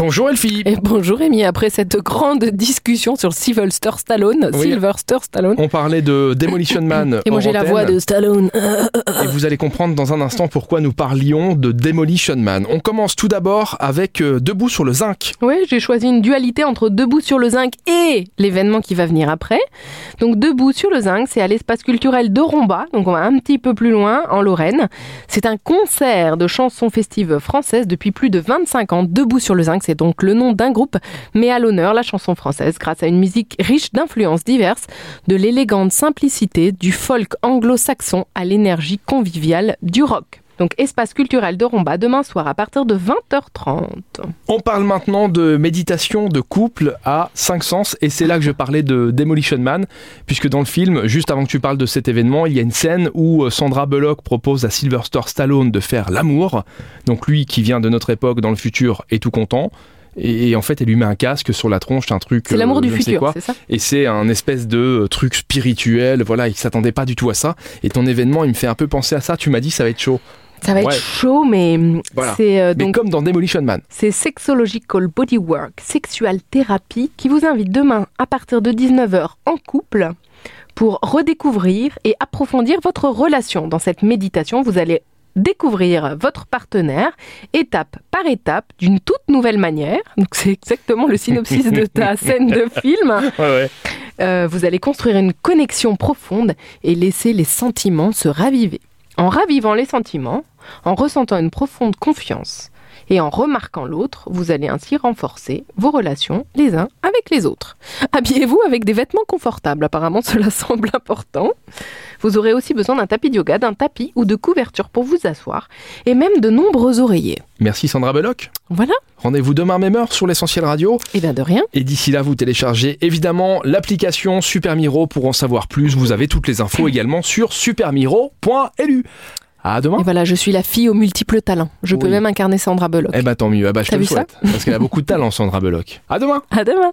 Bonjour Elfie. Et bonjour Rémi, après cette grande discussion sur Sylvester Stallone, Oui. Sylvester Stallone. On parlait de Demolition Man. Et moi j'ai la voix de Stallone. Et vous allez comprendre dans un instant pourquoi nous parlions de Demolition Man. On commence tout d'abord avec euh, Debout sur le zinc. Oui, j'ai choisi une dualité entre Debout sur le zinc et l'événement qui va venir après. Donc Debout sur le zinc, c'est à l'espace culturel de Romba, donc on va un petit peu plus loin, en Lorraine. C'est un concert de chansons festives françaises depuis plus de 25 ans. Debout sur le zinc, c'est donc le nom d'un groupe, mais à l'honneur la chanson française grâce à une musique riche d'influences diverses, de l'élégante simplicité du folk anglo-saxon à l'énergie conviviale du rock. Donc espace culturel de Romba demain soir à partir de 20h30. On parle maintenant de méditation de couple à cinq sens et c'est là que je parlais de Demolition Man puisque dans le film, juste avant que tu parles de cet événement, il y a une scène où euh, Sandra Bullock propose à Sylvester Stallone de faire l'amour. Donc lui qui vient de notre époque dans le futur est tout content. Et et en fait, elle lui met un casque sur la tronche, un truc. C'est l'amour euh, du ne futur, c'est ça? Et c'est un espèce de euh, truc spirituel. Voilà, il s'attendait pas du tout à ça. Et ton événement, il me fait un peu penser à ça. Tu m'as dit, ça va être chaud. Ça va être chaud, mais Voilà. c'est euh, Mais donc comme dans Demolition Man. c'est Sexological Bodywork, Sexual Therapy, qui vous invite demain à partir de 19h en couple pour redécouvrir et approfondir votre relation. Dans cette méditation, vous allez découvrir votre partenaire étape par étape d'une toute nouvelle manière. Donc c'est exactement le synopsis de ta scène de film. Ouais, ouais. Euh, vous allez construire une connexion profonde et laisser les sentiments se raviver. En ravivant les sentiments, en ressentant une profonde confiance et en remarquant l'autre, vous allez ainsi renforcer vos relations les uns avec les autres. Habillez-vous avec des vêtements confortables, apparemment cela semble important. Vous aurez aussi besoin d'un tapis de yoga, d'un tapis ou de couverture pour vous asseoir et même de nombreux oreillers. Merci Sandra Bullock. Voilà, Rendez-vous demain même heure sur l'essentiel radio. et bien de rien. Et d'ici là, vous téléchargez évidemment l'application Super Miro pour en savoir plus. Vous avez toutes les infos également sur supermiro.lu. À demain. Et voilà, je suis la fille aux multiples talents. Je peux même incarner Sandra Bullock. Eh ben tant mieux. Eh ben, je te T'as le vu ça souhaite. Parce qu'elle a beaucoup de talent, Sandra Bullock. À demain. À demain